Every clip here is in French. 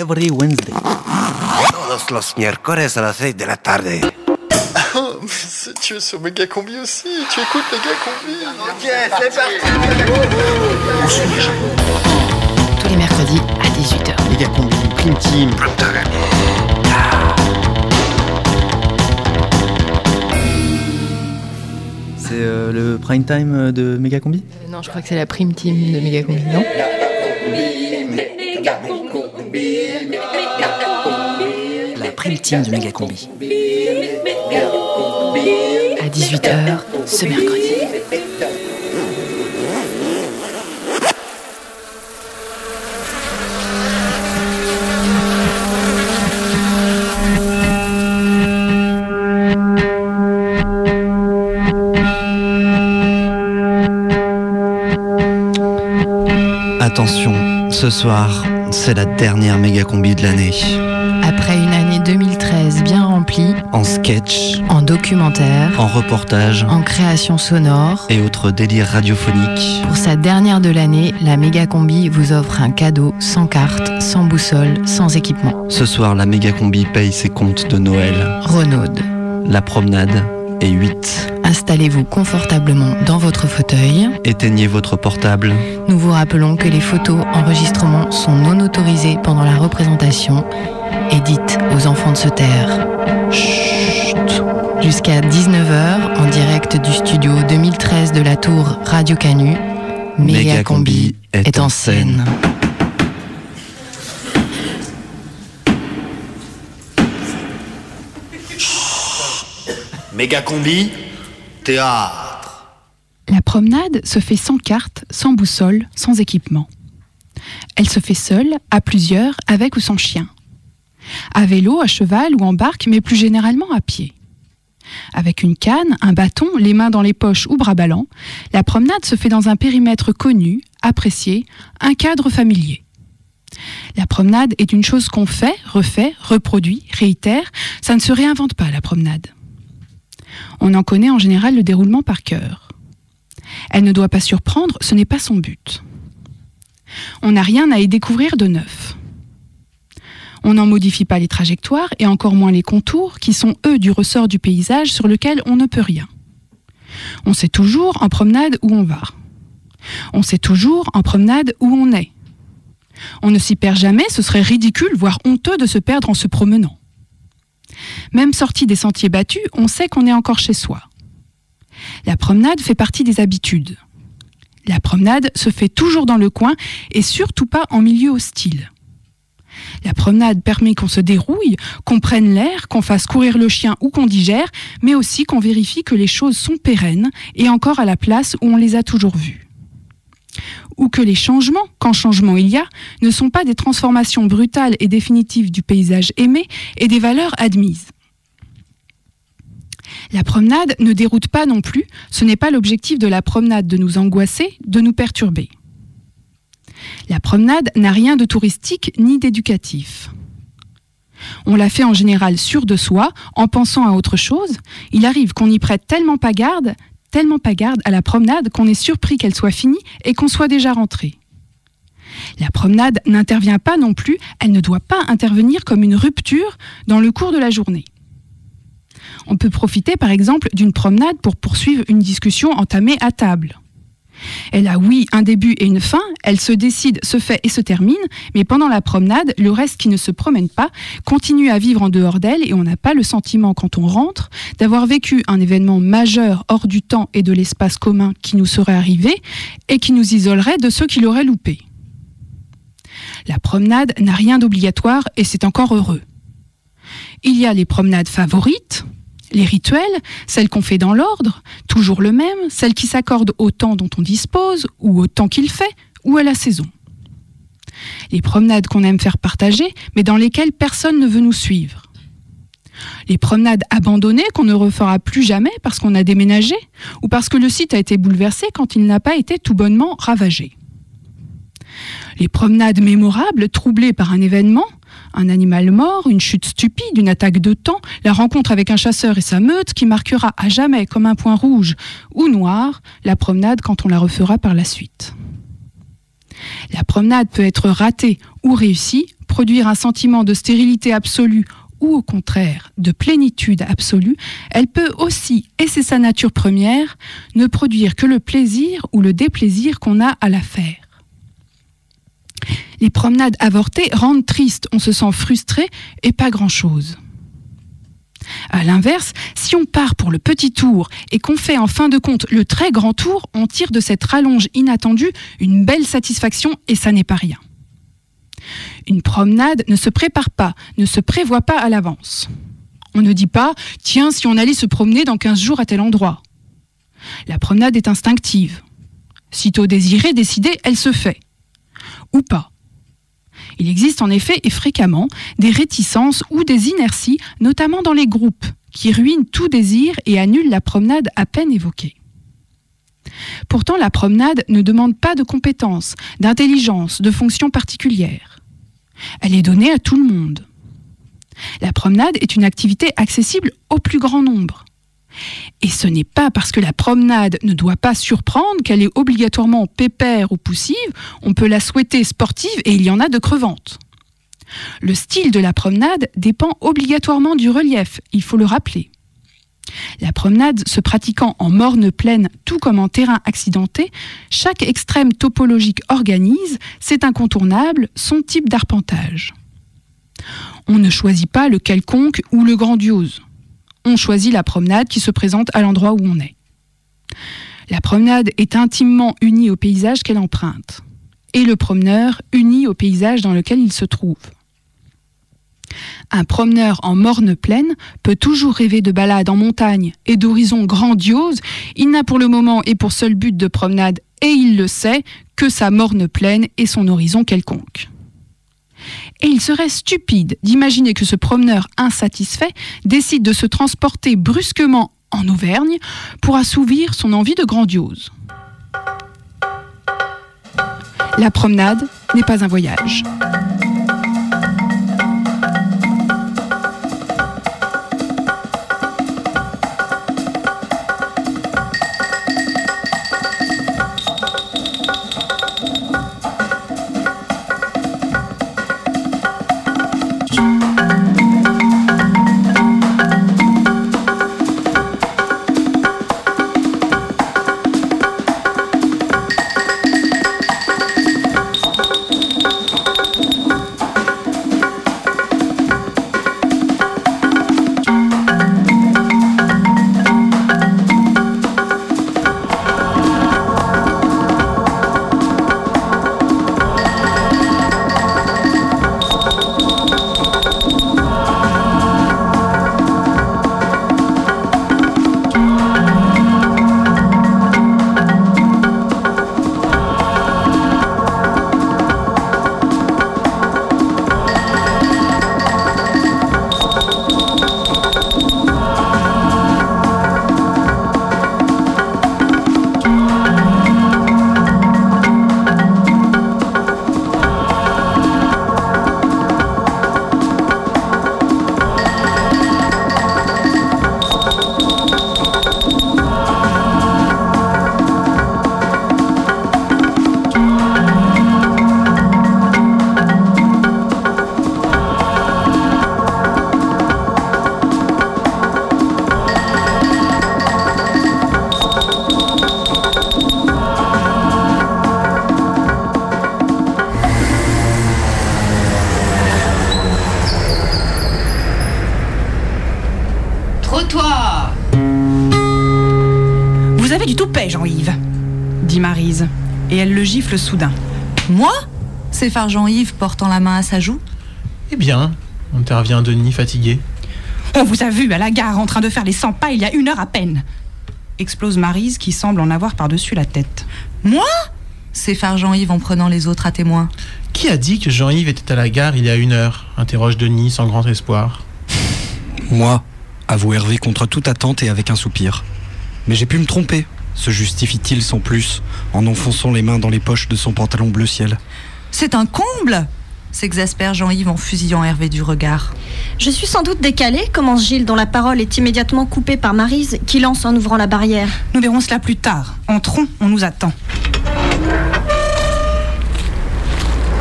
every Wednesday. Todos los miércoles a las 6 de la tarde. Oh, tu es sur Méga Combi aussi Tu écoutes Méga Combi Ok, c'est parti. Tous les mercredis à 18h. Méga Combi, Prime Team. C'est euh, le prime time euh, de Méga Combi? Non, je crois que c'est la prime team de Megacombi, non? La prime team de Méga Combi. À 18h ce mercredi. Attention, ce soir, c'est la dernière méga combi de l'année. Après une année 2013 bien remplie, En sketch, en documentaire, en reportage en création sonore, et autres délires radiophoniques. pour sa dernière de l'année, la Megacombi vous offre un cadeau sans carte, sans boussole, sans équipement. Ce soir, la méga combi paye ses comptes de Noël. Renaud. La promenade est 8. Installez-vous confortablement dans votre fauteuil. Éteignez votre portable. Nous vous rappelons que les photos enregistrements sont non autorisées pendant la représentation et dites aux enfants de se taire. Chut. Jusqu'à 19h en direct du studio 2013 de la tour Radio Canu, Méga Combi est en scène. Méga combi, La promenade se fait sans carte, sans boussole, sans équipement. Elle se fait seule, à plusieurs, avec ou sans chien. À vélo, à cheval ou en barque, mais plus généralement à pied. Avec une canne, un bâton, les mains dans les poches ou bras ballants, la promenade se fait dans un périmètre connu, apprécié, un cadre familier. La promenade est une chose qu'on fait, refait, reproduit, réitère, ça ne se réinvente pas la promenade. On en connaît en général le déroulement par cœur. Elle ne doit pas surprendre, ce n'est pas son but. On n'a rien à y découvrir de neuf. On n'en modifie pas les trajectoires et encore moins les contours qui sont eux du ressort du paysage sur lequel on ne peut rien. On sait toujours en promenade où on va. On sait toujours en promenade où on est. On ne s'y perd jamais, ce serait ridicule, voire honteux de se perdre en se promenant. Même sorti des sentiers battus, on sait qu'on est encore chez soi. La promenade fait partie des habitudes. La promenade se fait toujours dans le coin et surtout pas en milieu hostile. La promenade permet qu'on se dérouille, qu'on prenne l'air, qu'on fasse courir le chien ou qu'on digère, mais aussi qu'on vérifie que les choses sont pérennes et encore à la place où on les a toujours vues. Ou que les changements, quand changement il y a, ne sont pas des transformations brutales et définitives du paysage aimé et des valeurs admises. La promenade ne déroute pas non plus, ce n'est pas l'objectif de la promenade de nous angoisser, de nous perturber. La promenade n'a rien de touristique ni d'éducatif. On la fait en général sûr de soi, en pensant à autre chose. Il arrive qu'on y prête tellement pas garde, tellement pas garde à la promenade qu'on est surpris qu'elle soit finie et qu'on soit déjà rentré. La promenade n'intervient pas non plus, elle ne doit pas intervenir comme une rupture dans le cours de la journée. On peut profiter par exemple d'une promenade pour poursuivre une discussion entamée à table. Elle a oui un début et une fin, elle se décide, se fait et se termine, mais pendant la promenade, le reste qui ne se promène pas continue à vivre en dehors d'elle et on n'a pas le sentiment quand on rentre d'avoir vécu un événement majeur hors du temps et de l'espace commun qui nous serait arrivé et qui nous isolerait de ceux qui l'auraient loupé. La promenade n'a rien d'obligatoire et c'est encore heureux. Il y a les promenades favorites, les rituels, celles qu'on fait dans l'ordre, toujours le même, celles qui s'accordent au temps dont on dispose, ou au temps qu'il fait, ou à la saison. Les promenades qu'on aime faire partager, mais dans lesquelles personne ne veut nous suivre. Les promenades abandonnées qu'on ne refera plus jamais parce qu'on a déménagé, ou parce que le site a été bouleversé quand il n'a pas été tout bonnement ravagé. Les promenades mémorables troublées par un événement, un animal mort, une chute stupide, une attaque de temps, la rencontre avec un chasseur et sa meute qui marquera à jamais comme un point rouge ou noir la promenade quand on la refera par la suite. La promenade peut être ratée ou réussie, produire un sentiment de stérilité absolue ou au contraire de plénitude absolue, elle peut aussi, et c'est sa nature première, ne produire que le plaisir ou le déplaisir qu'on a à la faire. Les promenades avortées rendent triste, on se sent frustré et pas grand-chose. À l'inverse, si on part pour le petit tour et qu'on fait en fin de compte le très grand tour, on tire de cette rallonge inattendue une belle satisfaction et ça n'est pas rien. Une promenade ne se prépare pas, ne se prévoit pas à l'avance. On ne dit pas Tiens, si on allait se promener dans 15 jours à tel endroit. La promenade est instinctive. Sitôt désirée, décidée, elle se fait. Ou pas. Il existe en effet et fréquemment des réticences ou des inerties, notamment dans les groupes, qui ruinent tout désir et annulent la promenade à peine évoquée. Pourtant, la promenade ne demande pas de compétences, d'intelligence, de fonctions particulières. Elle est donnée à tout le monde. La promenade est une activité accessible au plus grand nombre. Et ce n'est pas parce que la promenade ne doit pas surprendre qu'elle est obligatoirement pépère ou poussive, on peut la souhaiter sportive et il y en a de crevantes. Le style de la promenade dépend obligatoirement du relief, il faut le rappeler. La promenade se pratiquant en morne pleine tout comme en terrain accidenté, chaque extrême topologique organise, c'est incontournable, son type d'arpentage. On ne choisit pas le quelconque ou le grandiose. On choisit la promenade qui se présente à l'endroit où on est. La promenade est intimement unie au paysage qu'elle emprunte, et le promeneur uni au paysage dans lequel il se trouve. Un promeneur en morne pleine peut toujours rêver de balades en montagne et d'horizons grandioses. Il n'a pour le moment et pour seul but de promenade, et il le sait, que sa morne pleine et son horizon quelconque. Et il serait stupide d'imaginer que ce promeneur insatisfait décide de se transporter brusquement en Auvergne pour assouvir son envie de grandiose. La promenade n'est pas un voyage. Avez du toupet, Jean-Yves, dit Marise, et elle le gifle soudain. Moi? S'effare Jean-Yves portant la main à sa joue? Eh bien, intervient Denis fatigué. On vous a vu à la gare en train de faire les 100 pas il y a une heure à peine. Explose Marise qui semble en avoir par-dessus la tête. Moi? S'effare Jean-Yves en prenant les autres à témoin. Qui a dit que Jean-Yves était à la gare il y a une heure? interroge Denis sans grand espoir. Moi, avoue Hervé contre toute attente et avec un soupir. Mais j'ai pu me tromper, se justifie-t-il sans plus, en enfonçant les mains dans les poches de son pantalon bleu ciel. C'est un comble s'exaspère Jean-Yves en fusillant Hervé du regard. Je suis sans doute décalée, commence Gilles, dont la parole est immédiatement coupée par Marise, qui lance en ouvrant la barrière. Nous verrons cela plus tard. Entrons, on nous attend.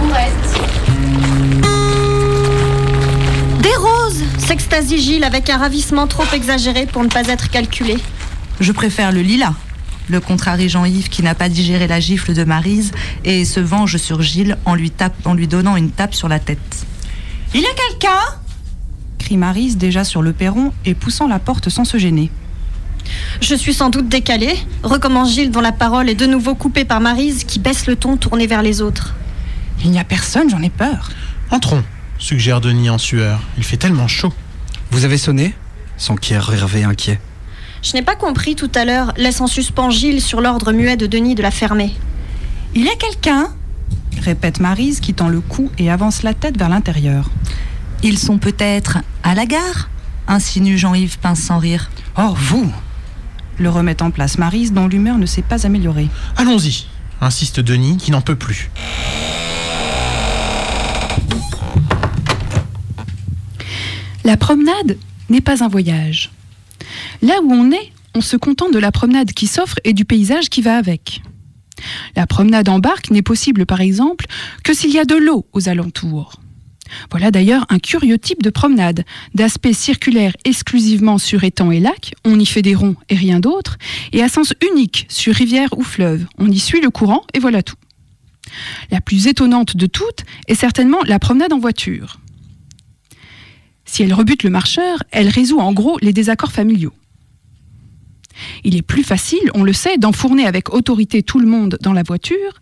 On reste. Des roses s'extasie Gilles avec un ravissement trop exagéré pour ne pas être calculé. Je préfère le lilas. Le contrarie Jean-Yves qui n'a pas digéré la gifle de Marise et se venge sur Gilles en lui, tape, en lui donnant une tape sur la tête. Il y a quelqu'un? crie Marise déjà sur le perron et poussant la porte sans se gêner. Je suis sans doute décalée, recommence Gilles dont la parole est de nouveau coupée par Marise qui baisse le ton tourné vers les autres. Il n'y a personne, j'en ai peur. Entrons, suggère Denis en sueur. Il fait tellement chaud. Vous avez sonné? S'enquiert Hervé inquiet. Je n'ai pas compris tout à l'heure, laisse en suspens Gilles sur l'ordre muet de Denis de la fermer. Il y a quelqu'un répète Marise qui tend le cou et avance la tête vers l'intérieur. Ils sont peut-être à la gare insinue Jean-Yves pince sans rire. Oh, vous le remet en place Marise dont l'humeur ne s'est pas améliorée. Allons-y, insiste Denis qui n'en peut plus. La promenade n'est pas un voyage. Là où on est, on se contente de la promenade qui s'offre et du paysage qui va avec. La promenade en barque n'est possible, par exemple, que s'il y a de l'eau aux alentours. Voilà d'ailleurs un curieux type de promenade, d'aspect circulaire exclusivement sur étangs et lacs, on y fait des ronds et rien d'autre, et à sens unique sur rivière ou fleuve, on y suit le courant et voilà tout. La plus étonnante de toutes est certainement la promenade en voiture. Si elle rebute le marcheur, elle résout en gros les désaccords familiaux. Il est plus facile, on le sait, d'enfourner avec autorité tout le monde dans la voiture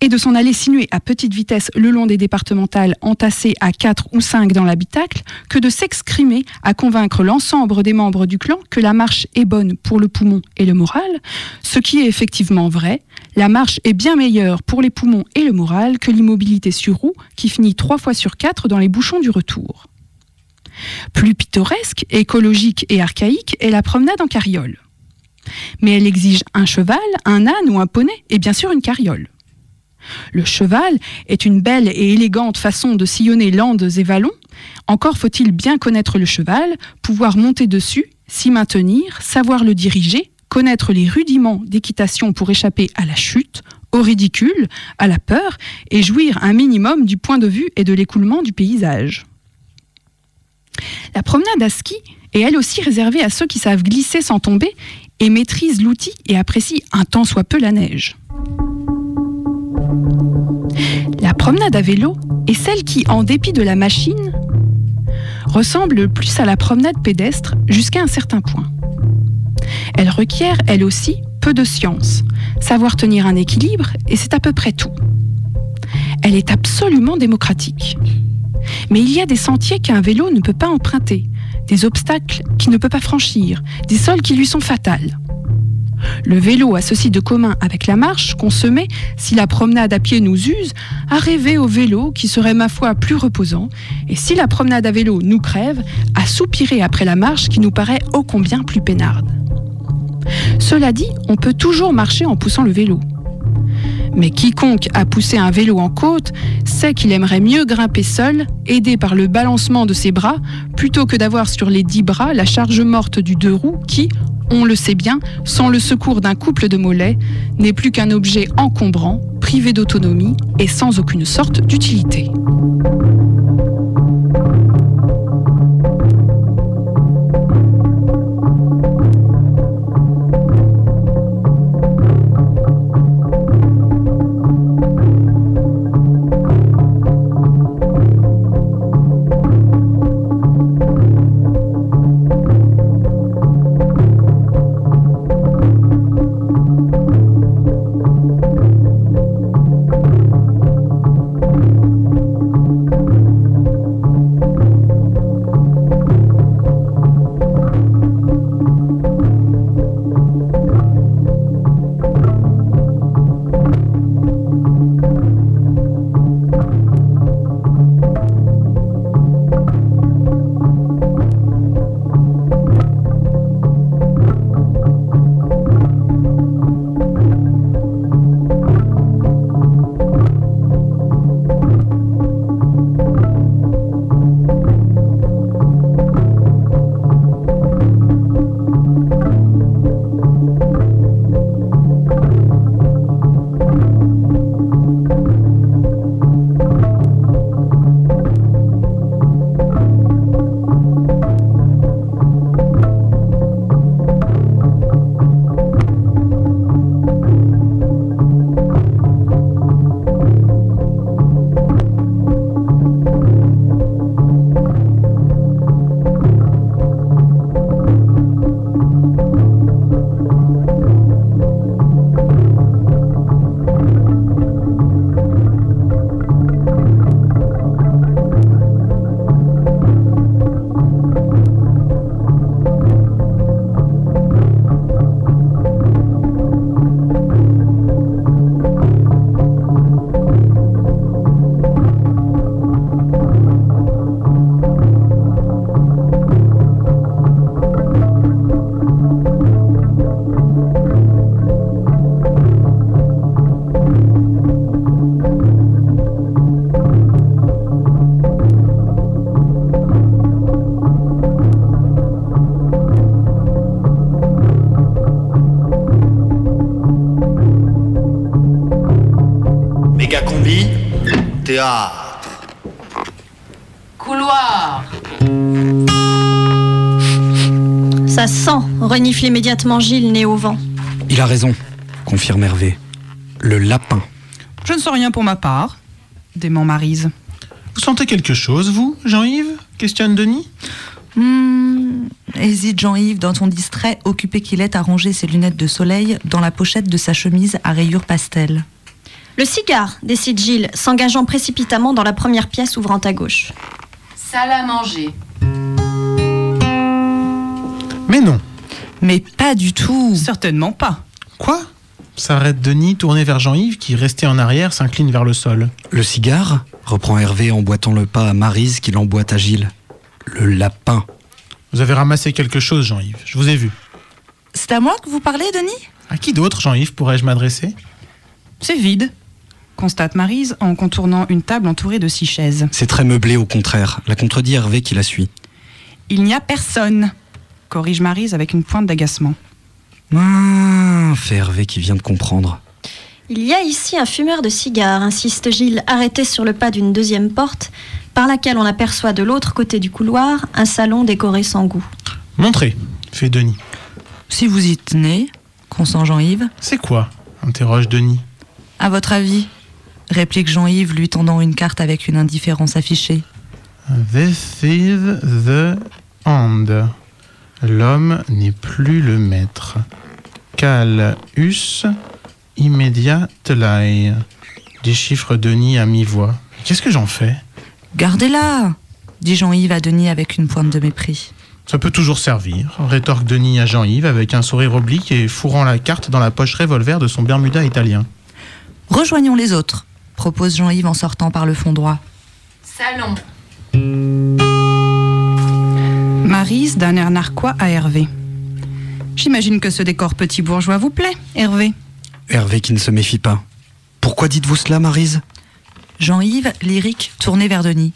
et de s'en aller sinuer à petite vitesse le long des départementales entassées à 4 ou 5 dans l'habitacle que de s'exprimer à convaincre l'ensemble des membres du clan que la marche est bonne pour le poumon et le moral, ce qui est effectivement vrai. La marche est bien meilleure pour les poumons et le moral que l'immobilité sur roue qui finit trois fois sur quatre dans les bouchons du retour. Plus pittoresque, écologique et archaïque est la promenade en carriole. Mais elle exige un cheval, un âne ou un poney et bien sûr une carriole. Le cheval est une belle et élégante façon de sillonner landes et vallons. Encore faut-il bien connaître le cheval, pouvoir monter dessus, s'y maintenir, savoir le diriger, connaître les rudiments d'équitation pour échapper à la chute, au ridicule, à la peur et jouir un minimum du point de vue et de l'écoulement du paysage. La promenade à ski est elle aussi réservée à ceux qui savent glisser sans tomber et maîtrisent l'outil et apprécient un tant soit peu la neige. La promenade à vélo est celle qui, en dépit de la machine, ressemble le plus à la promenade pédestre jusqu'à un certain point. Elle requiert, elle aussi, peu de science, savoir tenir un équilibre, et c'est à peu près tout. Elle est absolument démocratique. Mais il y a des sentiers qu'un vélo ne peut pas emprunter, des obstacles qu'il ne peut pas franchir, des sols qui lui sont fatals. Le vélo a ceci de commun avec la marche qu'on se met, si la promenade à pied nous use, à rêver au vélo qui serait ma foi plus reposant, et si la promenade à vélo nous crève, à soupirer après la marche qui nous paraît ô combien plus peinarde. Cela dit, on peut toujours marcher en poussant le vélo. Mais quiconque a poussé un vélo en côte sait qu'il aimerait mieux grimper seul, aidé par le balancement de ses bras, plutôt que d'avoir sur les dix bras la charge morte du deux roues qui, on le sait bien, sans le secours d'un couple de mollets, n'est plus qu'un objet encombrant, privé d'autonomie et sans aucune sorte d'utilité. Théâtre. Couloir. Ça sent, renifle immédiatement Gilles, né au vent. Il a raison, confirme Hervé. Le lapin. Je ne sens rien pour ma part, dément Marise. Vous sentez quelque chose, vous, Jean-Yves? Questionne Denis? Hmm, hésite Jean-Yves d'un ton distrait, occupé qu'il est à ranger ses lunettes de soleil dans la pochette de sa chemise à rayures pastel. Le cigare, décide Gilles, s'engageant précipitamment dans la première pièce ouvrant à gauche. Salle à manger. Mais non. Mais pas du tout. Certainement pas. Quoi? S'arrête Denis, tourné vers Jean-Yves, qui, resté en arrière, s'incline vers le sol. Le cigare? reprend Hervé en boitant le pas à Marise qui l'emboîte à Gilles. Le lapin. Vous avez ramassé quelque chose, Jean-Yves. Je vous ai vu. C'est à moi que vous parlez, Denis? À qui d'autre, Jean-Yves, pourrais-je m'adresser? C'est vide, constate Marise en contournant une table entourée de six chaises. C'est très meublé au contraire, la contredit Hervé qui la suit. Il n'y a personne, corrige Marise avec une pointe d'agacement. Ah, fait Hervé qui vient de comprendre. Il y a ici un fumeur de cigares, insiste Gilles, arrêté sur le pas d'une deuxième porte, par laquelle on aperçoit de l'autre côté du couloir un salon décoré sans goût. Montrez, fait Denis. Si vous y tenez, consent Jean-Yves. C'est quoi? interroge Denis. À votre avis réplique Jean-Yves lui tendant une carte avec une indifférence affichée. This is the end. L'homme n'est plus le maître. Cal us immediately. Déchiffre Denis à mi-voix. Qu'est-ce que j'en fais? Gardez-la dit Jean-Yves à Denis avec une pointe de mépris. Ça peut toujours servir, rétorque Denis à Jean-Yves avec un sourire oblique et fourrant la carte dans la poche revolver de son Bermuda italien. Rejoignons les autres, propose Jean-Yves en sortant par le fond droit. Salon. Marise d'un air narquois à Hervé. J'imagine que ce décor petit bourgeois vous plaît, Hervé. Hervé qui ne se méfie pas. Pourquoi dites-vous cela, Marise Jean-Yves, lyrique, tourné vers Denis.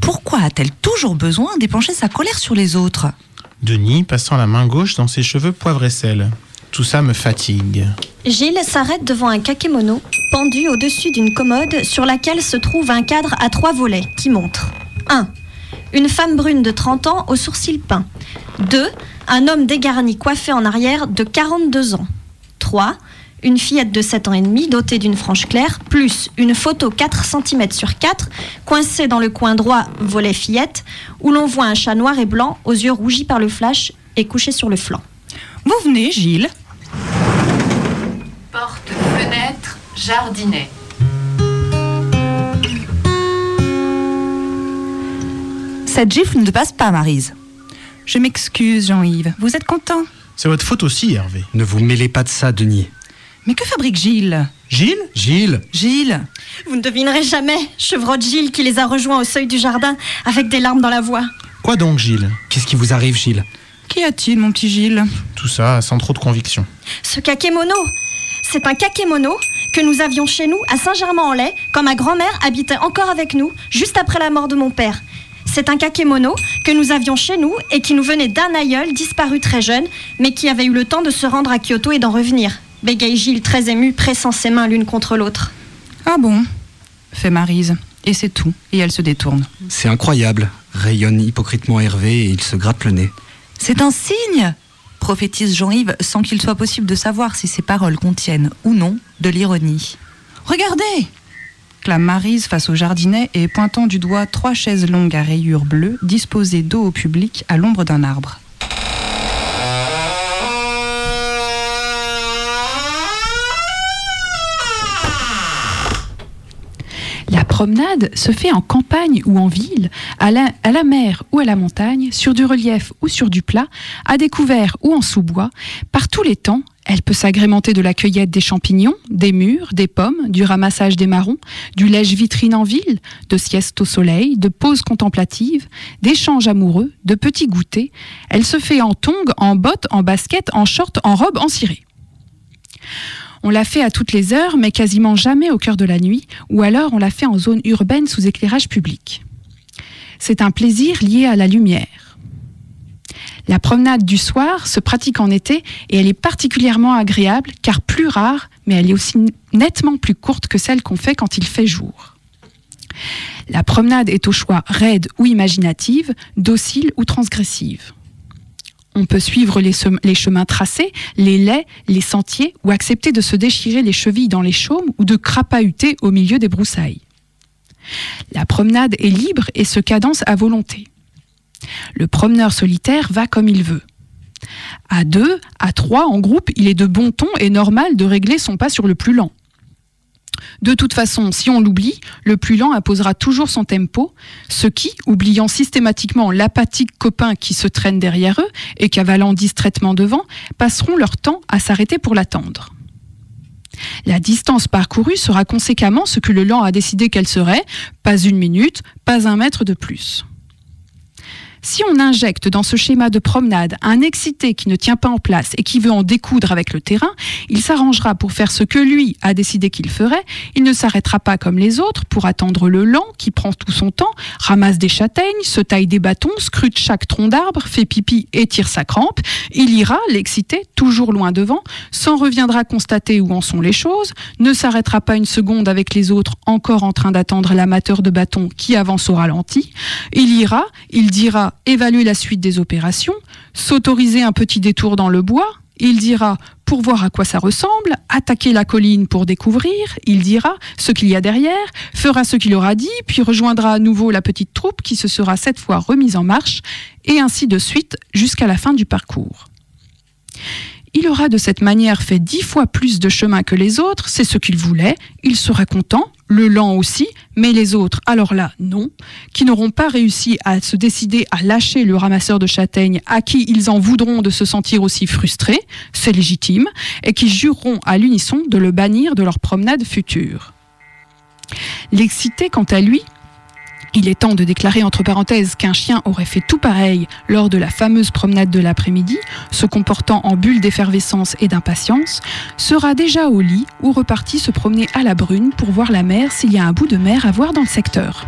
Pourquoi a-t-elle toujours besoin d'épancher sa colère sur les autres? Denis passant la main gauche dans ses cheveux poivre et sel. Tout ça me fatigue. Gilles s'arrête devant un kakémono pendu au-dessus d'une commode sur laquelle se trouve un cadre à trois volets qui montre 1. Une femme brune de 30 ans aux sourcils peints. 2. Un homme dégarni coiffé en arrière de 42 ans. 3. Une fillette de 7 ans et demi dotée d'une frange claire, plus une photo 4 cm sur 4 coincée dans le coin droit volet fillette, où l'on voit un chat noir et blanc aux yeux rougis par le flash et couché sur le flanc. Vous venez, Gilles? Porte, fenêtre, jardinet. Cette gifle ne passe pas, Marise. Je m'excuse, Jean-Yves. Vous êtes content? C'est votre faute aussi, Hervé. Ne vous mêlez pas de ça, Denis. Mais que fabrique Gilles? Gilles? Gilles Gilles Vous ne devinerez jamais, chevrotte Gilles qui les a rejoints au seuil du jardin avec des larmes dans la voix. Quoi donc, Gilles? Qu'est-ce qui vous arrive, Gilles? Qu'y a-t-il, mon petit Gilles? Tout ça sans trop de conviction. Ce kakémono, c'est un kakémono que nous avions chez nous à Saint-Germain-en-Laye quand ma grand-mère habitait encore avec nous, juste après la mort de mon père. C'est un kakémono que nous avions chez nous et qui nous venait d'un aïeul disparu très jeune, mais qui avait eu le temps de se rendre à Kyoto et d'en revenir. Bégaye Gilles, très ému, pressant ses mains l'une contre l'autre. Ah bon? Fait Marise. Et c'est tout. Et elle se détourne. C'est incroyable, rayonne hypocritement Hervé et il se gratte le nez. C'est un signe? Prophétise Jean-Yves sans qu'il soit possible de savoir si ces paroles contiennent ou non de l'ironie. Regardez clame Marise face au jardinet et pointant du doigt trois chaises longues à rayures bleues disposées dos au public à l'ombre d'un arbre. Promenade se fait en campagne ou en ville, à la, mer ou à la montagne, sur du relief ou sur du plat, à découvert ou en sous-bois. Par tous les temps, elle peut s'agrémenter de la cueillette des champignons, des mûres, des pommes, du ramassage des marrons, du lèche-vitrine en ville, de sieste au soleil, de pauses contemplatives, d'échanges amoureux, de petits goûters. Elle se fait en tongs, en bottes, en baskets, en shorts, en robes, en ciré. On l'a fait à toutes les heures, mais quasiment jamais au cœur de la nuit, ou alors on l'a fait en zone urbaine sous éclairage public. C'est un plaisir lié à la lumière. La promenade du soir se pratique en été et elle est particulièrement agréable car plus rare, mais elle est aussi nettement plus courte que celle qu'on fait quand il fait jour. La promenade est au choix raide ou imaginative, docile ou transgressive. On peut suivre les, chemins tracés, les laits, les sentiers, ou accepter de se déchirer les chevilles dans les chaumes ou de crapahuter au milieu des broussailles. La promenade est libre et se cadence à volonté. Le promeneur solitaire va comme il veut. À deux, à trois, en groupe, il est de bon ton et normal de régler son pas sur le plus lent. De toute façon, si on l'oublie, le plus lent imposera toujours son tempo, ce qui, oubliant systématiquement l'apathique copain qui se traîne derrière eux et cavalant distraitement devant, passeront leur temps à s'arrêter pour l'attendre. La distance parcourue sera conséquemment ce que le lent a décidé qu'elle serait, pas une minute, pas un mètre de plus. Si on injecte dans ce schéma de promenade un excité qui ne tient pas en place et qui veut en découdre avec le terrain, il s'arrangera pour faire ce que lui a décidé qu'il ferait. Il ne s'arrêtera pas comme les autres pour attendre le lent qui prend tout son temps, ramasse des châtaignes, se taille des bâtons, scrute chaque tronc d'arbre, fait pipi et tire sa crampe. Il ira, l'excité, toujours loin devant, s'en reviendra constater où en sont les choses, ne s'arrêtera pas une seconde avec les autres encore en train d'attendre l'amateur de bâton qui avance au ralenti. Il ira, il dira évaluer la suite des opérations, s'autoriser un petit détour dans le bois, il dira pour voir à quoi ça ressemble, attaquer la colline pour découvrir, il dira ce qu'il y a derrière, fera ce qu'il aura dit, puis rejoindra à nouveau la petite troupe qui se sera cette fois remise en marche, et ainsi de suite jusqu'à la fin du parcours. Il aura de cette manière fait dix fois plus de chemin que les autres, c'est ce qu'il voulait, il sera content, le lent aussi, mais les autres, alors là, non, qui n'auront pas réussi à se décider à lâcher le ramasseur de châtaignes à qui ils en voudront de se sentir aussi frustrés, c'est légitime, et qui jureront à l'unisson de le bannir de leur promenade future. L'excité, quant à lui, il est temps de déclarer entre parenthèses qu'un chien aurait fait tout pareil lors de la fameuse promenade de l'après-midi, se comportant en bulle d'effervescence et d'impatience, sera déjà au lit ou reparti se promener à la brune pour voir la mer s'il y a un bout de mer à voir dans le secteur.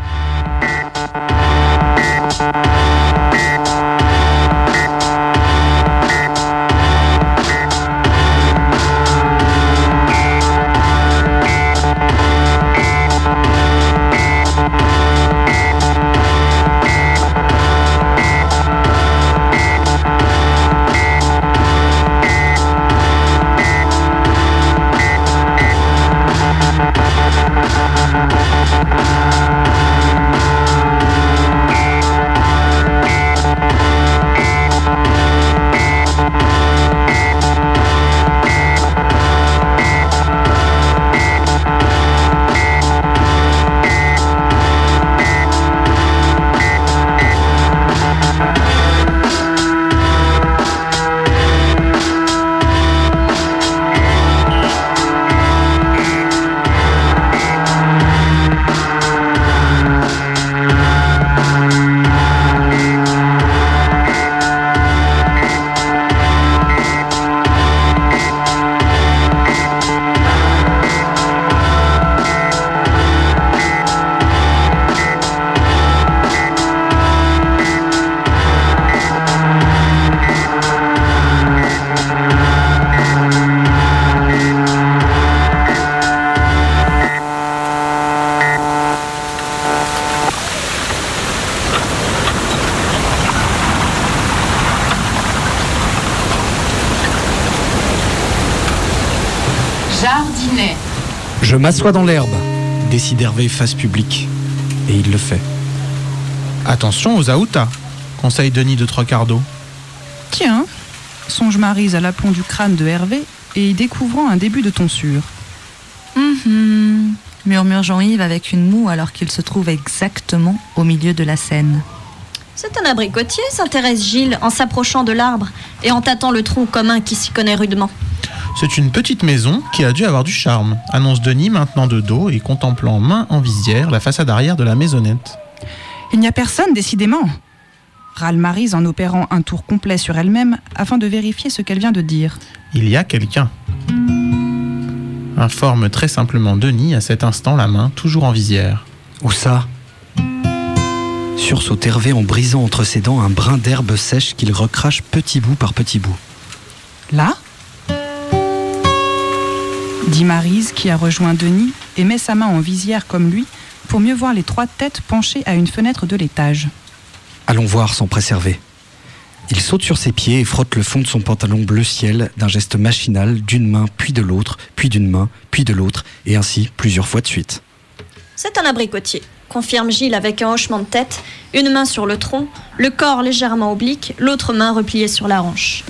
M'assois dans l'herbe, décide Hervé face publique. Et il le fait. Attention aux aoutas, conseille Denis de trois quarts d'eau. Tiens, songe Marise à l'aplomb du crâne de Hervé et y découvrant un début de tonsure. Mhm, murmure Jean-Yves avec une moue alors qu'il se trouve exactement au milieu de la scène. C'est un abricotier, s'intéresse Gilles en s'approchant de l'arbre et en tâtant le tronc commun qui s'y connaît rudement. C'est une petite maison qui a dû avoir du charme, annonce Denis maintenant de dos et contemplant main en visière la façade arrière de la maisonnette. Il n'y a personne, décidément. Râle Marise en opérant un tour complet sur elle-même afin de vérifier ce qu'elle vient de dire. Il y a quelqu'un. Informe très simplement Denis à cet instant la main toujours en visière. Où ça? Sursaute Hervé en brisant entre ses dents un brin d'herbe sèche qu'il recrache petit bout par petit bout. Là? Dit Marise qui a rejoint Denis et met sa main en visière comme lui pour mieux voir les trois têtes penchées à une fenêtre de l'étage. Allons voir sans préserver. Il saute sur ses pieds et frotte le fond de son pantalon bleu ciel d'un geste machinal d'une main puis de l'autre, puis d'une main, puis de l'autre, et ainsi plusieurs fois de suite. C'est un abricotier, confirme Gilles avec un hochement de tête, une main sur le tronc, le corps légèrement oblique, l'autre main repliée sur la hanche.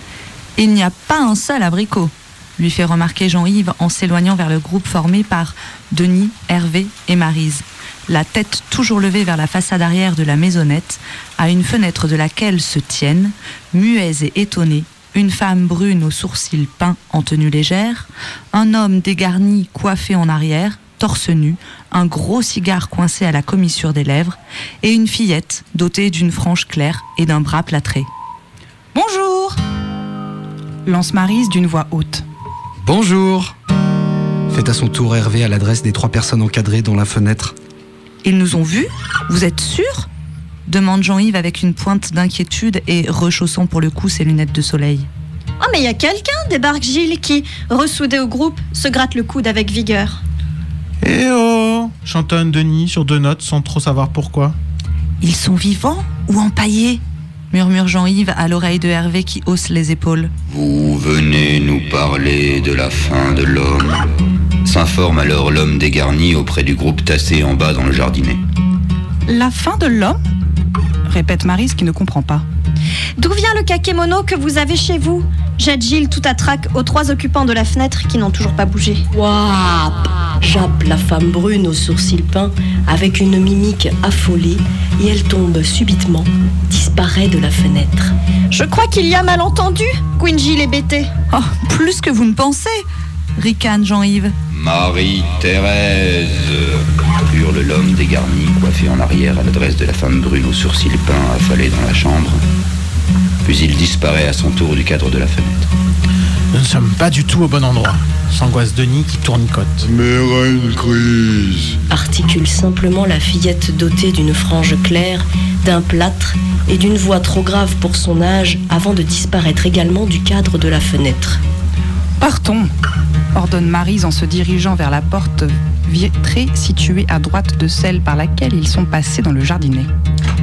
Il n'y a pas un seul abricot, lui fait remarquer Jean-Yves en s'éloignant vers le groupe formé par Denis, Hervé et Marise. La tête toujours levée vers la façade arrière de la maisonnette, à une fenêtre de laquelle se tiennent, muets et étonnés, une femme brune aux sourcils peints en tenue légère, un homme dégarni coiffé en arrière, torse nu, un gros cigare coincé à la commissure des lèvres, et une fillette dotée d'une frange claire et d'un bras plâtré. Bonjour lance Marise d'une voix haute. Bonjour fait à son tour Hervé à l'adresse des trois personnes encadrées dans la fenêtre. Ils nous ont vus Vous êtes sûr demande Jean-Yves avec une pointe d'inquiétude et rechaussant pour le coup ses lunettes de soleil. Oh, mais il y a quelqu'un, débarque Gilles, qui, ressoudé au groupe, se gratte le coude avec vigueur. Eh oh chantonne Denis sur deux notes sans trop savoir pourquoi. Ils sont vivants ou empaillés? Murmure Jean-Yves à l'oreille de Hervé qui hausse les épaules. Vous venez nous parler de la fin de l'homme. S'informe alors l'homme dégarni auprès du groupe tassé en bas dans le jardinet. La fin de l'homme? Répète Marise qui ne comprend pas. D'où vient le kakémono que vous avez chez vous? Jette Gilles tout à trac aux trois occupants de la fenêtre qui n'ont toujours pas bougé. Waouh Jappe la femme brune aux sourcils peints avec une mimique affolée et elle tombe subitement, disparaît de la fenêtre. Je crois qu'il y a malentendu, Queen Gilles est bêtée. Oh, plus que vous ne pensez ricane Jean-Yves. Marie-Thérèse hurle l'homme dégarni, coiffé en arrière à l'adresse de la femme brune aux sourcils peints affalée dans la chambre. Puis il disparaît à son tour du cadre de la fenêtre. Nous ne sommes pas du tout au bon endroit. S'angoisse Denis qui tournicote. Mais reine crise Articule simplement la fillette dotée d'une frange claire, d'un plâtre et d'une voix trop grave pour son âge avant de disparaître également du cadre de la fenêtre. Partons ordonne Marise en se dirigeant vers la porte vitrée située à droite de celle par laquelle ils sont passés dans le jardinet.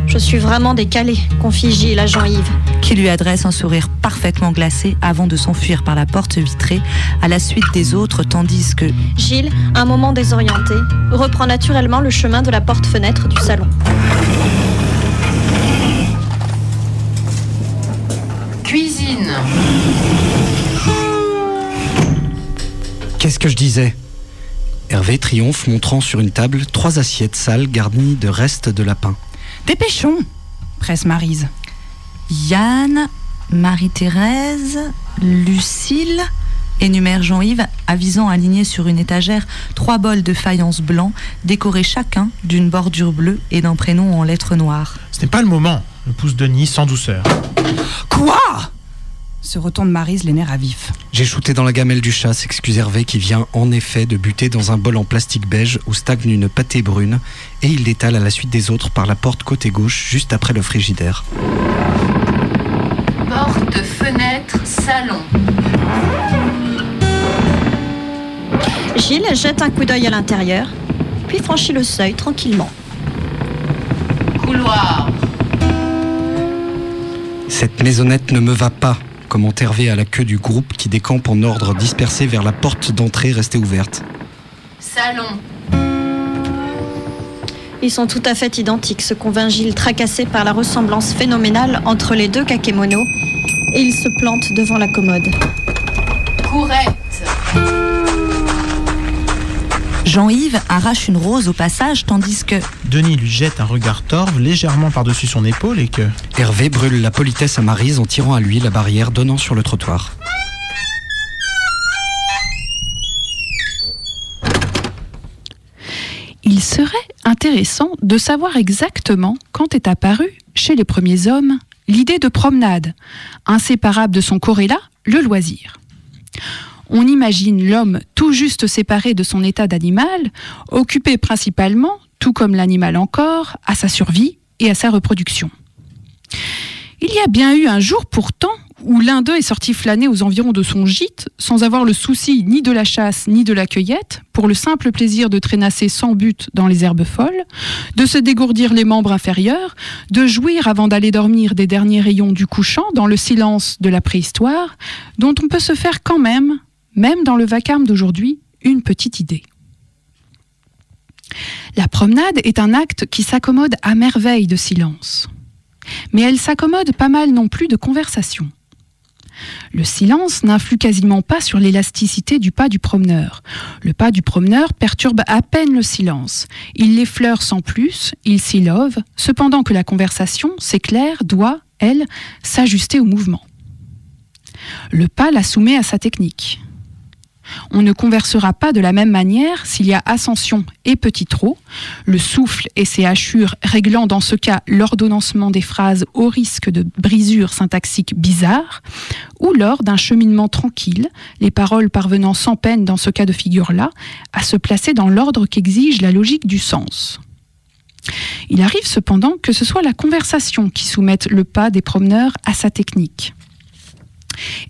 Je suis vraiment décalé, confie Gilles à Jean-Yves. Qui lui adresse un sourire parfaitement glacé avant de s'enfuir par la porte vitrée à la suite des autres, tandis que. Gilles, un moment désorienté, reprend naturellement le chemin de la porte-fenêtre du salon. Cuisine. Qu'est-ce que je disais? Hervé triomphe, montrant sur une table trois assiettes sales garnies de restes de lapin. Dépêchons presse Marise. Yann, Marie-Thérèse, Lucille, énumère Jean-Yves, avisant aligner sur une étagère trois bols de faïence blanc, décorés chacun d'une bordure bleue et d'un prénom en lettres noires. Ce n'est pas le moment, le pousse Denis sans douceur. Quoi? Se retourne Marise les nerfs à vif. J'ai shooté dans la gamelle du chat, s'excuse Hervé qui vient en effet de buter dans un bol en plastique beige où stagne une pâtée brune et il l'étale à la suite des autres par la porte côté gauche juste après le frigidaire. Porte, fenêtre, salon. Gilles jette un coup d'œil à l'intérieur, puis franchit le seuil tranquillement. Couloir. Cette maisonnette ne me va pas, commente Hervé à la queue du groupe qui décampe en ordre dispersé vers la porte d'entrée restée ouverte. Salon. Ils sont tout à fait identiques, se convainc Gilles, tracassé par la ressemblance phénoménale entre les deux kakémonos, et il se plante devant la commode. Courette. Jean-Yves arrache une rose au passage tandis que Denis lui jette un regard torve légèrement par-dessus son épaule et que. Hervé brûle la politesse à Marise en tirant à lui la barrière donnant sur le trottoir. Il serait intéressant de savoir exactement quand est apparue, chez les premiers hommes, l'idée de promenade, inséparable de son corrélat, le loisir. On imagine l'homme tout juste séparé de son état d'animal, occupé principalement, tout comme l'animal encore, à sa survie et à sa reproduction. Il y a bien eu un jour pourtant où l'un d'eux est sorti flâner aux environs de son gîte, sans avoir le souci ni de la chasse ni de la cueillette, pour le simple plaisir de traînasser sans but dans les herbes folles, de se dégourdir les membres inférieurs, de jouir avant d'aller dormir des derniers rayons du couchant dans le silence de la préhistoire, dont on peut se faire quand même, même dans le vacarme d'aujourd'hui, une petite idée. La promenade est un acte qui s'accommode à merveille de silence. Mais elle s'accommode pas mal non plus de conversation. Le silence n'influe quasiment pas sur l'élasticité du pas du promeneur. Le pas du promeneur perturbe à peine le silence. Il l'effleure sans plus, il s'y love, cependant que la conversation, s'éclaire, doit, elle, s'ajuster au mouvement. Le pas la soumet à sa technique. On ne conversera pas de la même manière s'il y a ascension et petit trot, le souffle et ses hachures réglant dans ce cas l'ordonnancement des phrases au risque de brisures syntaxiques bizarres, ou lors d'un cheminement tranquille, les paroles parvenant sans peine dans ce cas de figure-là à se placer dans l'ordre qu'exige la logique du sens. Il arrive cependant que ce soit la conversation qui soumette le pas des promeneurs à sa technique.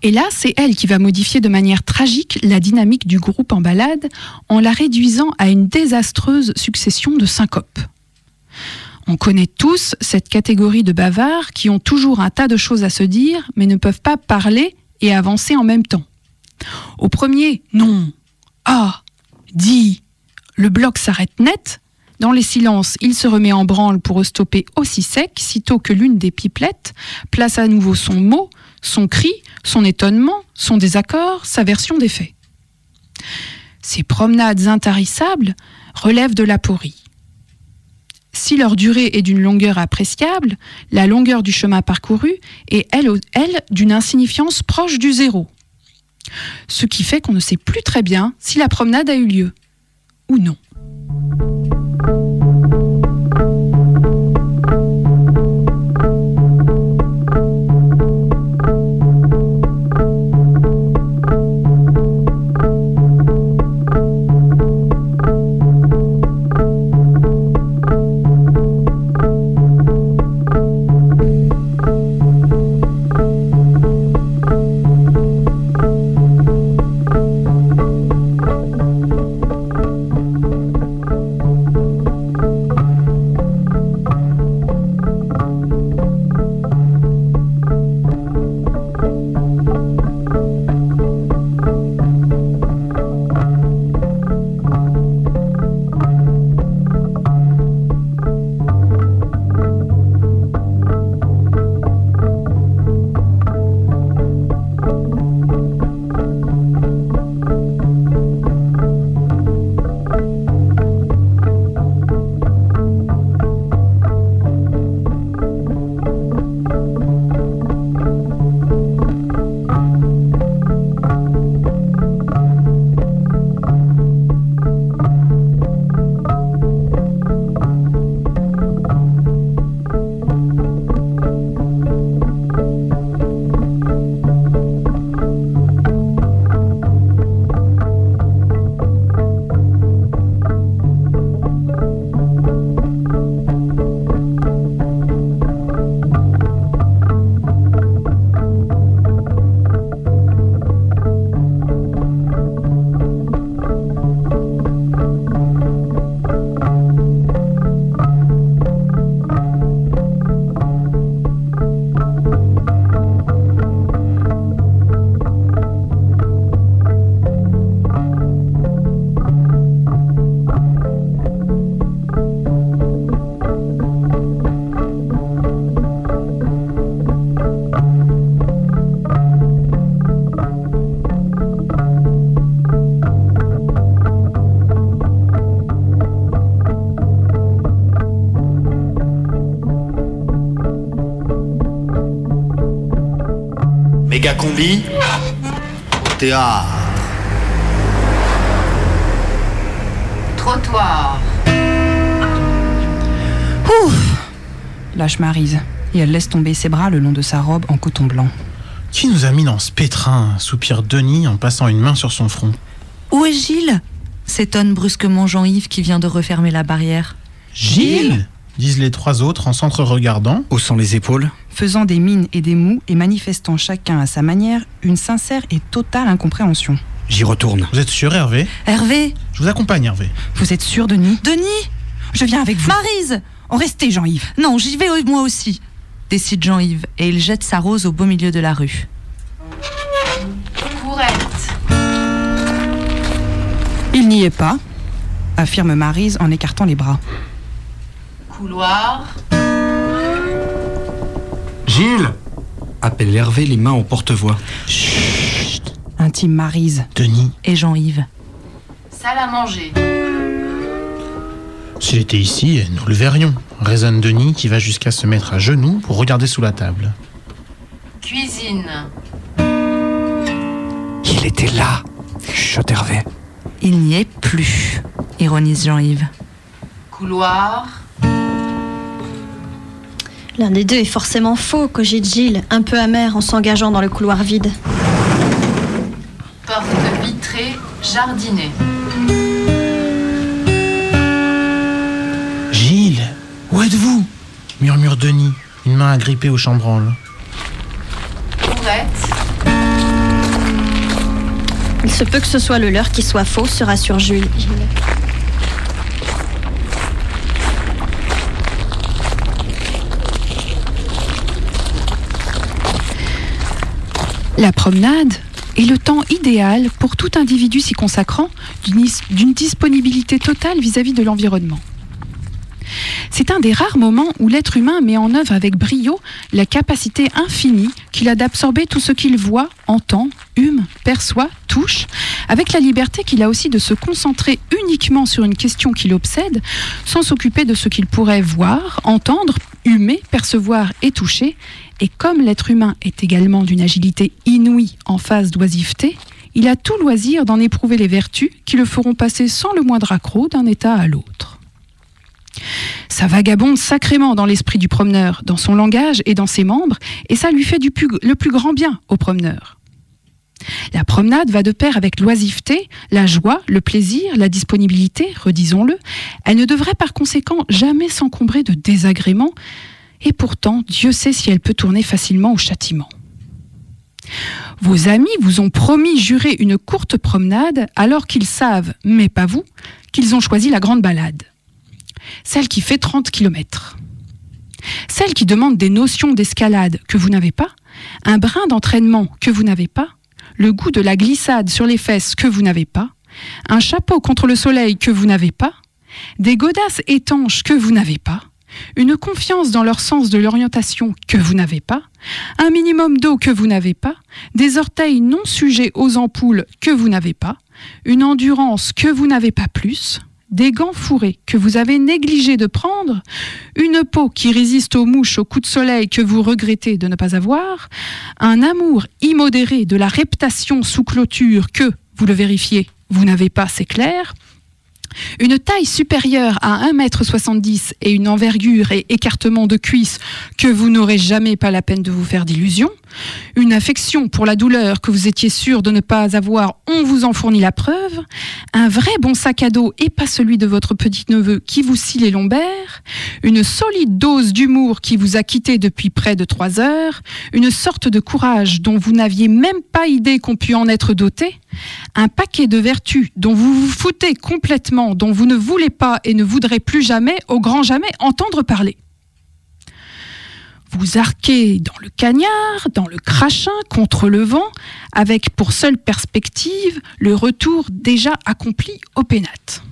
Et là, c'est elle qui va modifier de manière tragique la dynamique du groupe en balade en la réduisant à une désastreuse succession de syncopes. On connaît tous cette catégorie de bavards qui ont toujours un tas de choses à se dire, mais ne peuvent pas parler et avancer en même temps. Au premier, non, ah, dit, le bloc s'arrête net. Dans les silences, il se remet en branle pour stopper aussi sec, sitôt que l'une des pipelettes place à nouveau son mot, son cri, son étonnement, son désaccord, sa version des faits. Ces promenades intarissables relèvent de l'aporie. Si leur durée est d'une longueur appréciable, la longueur du chemin parcouru est, elle d'une insignifiance proche du zéro. Ce qui fait qu'on ne sait plus très bien si la promenade a eu lieu ou non. Combi Théâtre. Trottoir. Ouf Lâche Marise. Et elle laisse tomber ses bras le long de sa robe en coton blanc. Qui nous a mis dans ce pétrin soupire Denis en passant une main sur son front? Où est Gilles? S'étonne brusquement Jean-Yves qui vient de refermer la barrière. Gilles? disent les trois autres en s'entre-regardant. Haussant les épaules. Faisant des mines et des mous et manifestant chacun à sa manière une sincère et totale incompréhension. J'y retourne. Vous êtes sûr, Hervé? Hervé Je vous accompagne, Hervé. Vous êtes sûr, Denis? Denis Je viens avec vous. Marise En restez, Jean-Yves. Non, j'y vais moi aussi, décide Jean-Yves, et il jette sa rose au beau milieu de la rue. Courette. Il n'y est pas, affirme Marise en écartant les bras. Couloir. Gilles Appelle Hervé les mains en porte-voix. Intime Marise. Denis, Et Jean-Yves. Salle à manger. s'il était ici, nous le verrions. Raisonne Denis qui va jusqu'à se mettre à genoux pour regarder sous la table. Cuisine. Il était là Chuchote Hervé. Il n'y est plus, ironise Jean-Yves. Couloir. L'un des deux est forcément faux, cogite Gilles, un peu amer en s'engageant dans le couloir vide. Porte vitrée. Jardinée. Gilles, où êtes-vous? Murmure Denis, une main agrippée au chambranle. Courette. Il se peut que ce soit le leur qui soit faux, se rassure Jules. La promenade est le temps idéal pour tout individu s'y consacrant d'une is- d'une disponibilité totale vis-à-vis de l'environnement. C'est un des rares moments où l'être humain met en œuvre avec brio la capacité infinie qu'il a d'absorber tout ce qu'il voit, entend, hume, perçoit, touche, avec la liberté qu'il a aussi de se concentrer uniquement sur une question qui l'obsède, sans s'occuper de ce qu'il pourrait voir, entendre, humer, percevoir et toucher. Et comme l'être humain est également d'une agilité inouïe en phase d'oisiveté, il a tout loisir d'en éprouver les vertus qui le feront passer sans le moindre accroc d'un état à l'autre. Ça vagabonde sacrément dans l'esprit du promeneur, dans son langage et dans ses membres, et ça lui fait le plus grand bien au promeneur. La promenade va de pair avec l'oisiveté, la joie, le plaisir, la disponibilité, redisons-le. Elle ne devrait par conséquent jamais s'encombrer de désagréments, et pourtant Dieu sait si elle peut tourner facilement au châtiment. Vos amis vous ont promis juré une courte promenade alors qu'ils savent, mais pas vous, qu'ils ont choisi la grande balade. Celle qui fait 30 km. Celle qui demande des notions d'escalade que vous n'avez pas, un brin d'entraînement que vous n'avez pas, le goût de la glissade sur les fesses que vous n'avez pas, un chapeau contre le soleil que vous n'avez pas, des godasses étanches que vous n'avez pas, une confiance dans leur sens de l'orientation que vous n'avez pas, un minimum d'eau que vous n'avez pas, des orteils non sujets aux ampoules que vous n'avez pas, une endurance que vous n'avez pas plus, des gants fourrés que vous avez négligé de prendre, une peau qui résiste aux mouches au coup de soleil que vous regrettez de ne pas avoir, un amour immodéré de la reptation sous clôture que, vous le vérifiez, vous n'avez pas, c'est clair, une taille supérieure à 1m70 et une envergure et écartement de cuisse que vous n'aurez jamais pas la peine de vous faire d'illusions, une affection pour la douleur que vous étiez sûr de ne pas avoir, on vous en fournit la preuve, un vrai bon sac à dos et pas celui de votre petit-neveu qui vous scie les lombaires, une solide dose d'humour qui vous a quitté depuis près de trois heures, une sorte de courage dont vous n'aviez même pas idée qu'on pût en être doté, un paquet de vertus dont vous vous foutez complètement, dont vous ne voulez pas et ne voudrez plus jamais, au grand jamais, entendre parler. Vous arquez dans le cagnard, dans le crachin, contre le vent, avec pour seule perspective le retour déjà accompli au pénate.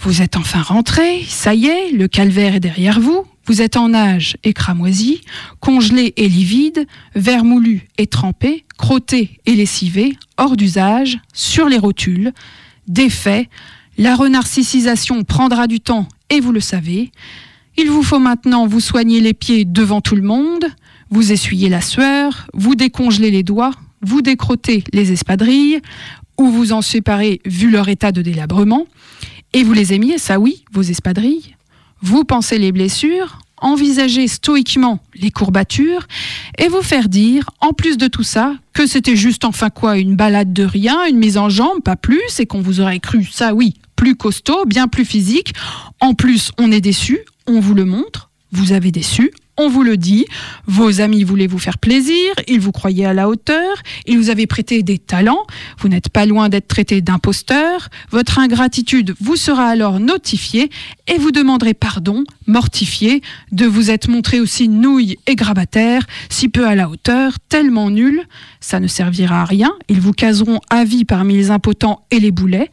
Vous êtes enfin rentré, ça y est, le calvaire est derrière vous, vous êtes en âge et cramoisi, congelé et livide, vermoulu et trempé, crotté et lessivé, hors d'usage, sur les rotules, défait, la renarcissisation prendra du temps et vous le savez, il vous faut maintenant vous soigner les pieds devant tout le monde, vous essuyer la sueur, vous décongeler les doigts, vous décrotter les espadrilles, ou vous en séparer vu leur état de délabrement, et vous les aimiez, ça oui, vos espadrilles. Vous pensez les blessures, envisagez stoïquement les courbatures, et vous faire dire, en plus de tout ça, que c'était juste enfin quoi, une balade de rien, une mise en jambe, pas plus, et qu'on vous aurait cru, ça oui, plus costaud, bien plus physique. En plus, on est déçu, on vous le montre, vous avez déçu, on vous le dit, vos amis voulaient vous faire plaisir, ils vous croyaient à la hauteur, ils vous avaient prêté des talents, vous n'êtes pas loin d'être traité d'imposteur, votre ingratitude vous sera alors notifiée et vous demanderez pardon, mortifié, de vous être montré aussi nouille et grabataire, si peu à la hauteur, tellement nul, ça ne servira à rien, ils vous caseront à vie parmi les impotents et les boulets,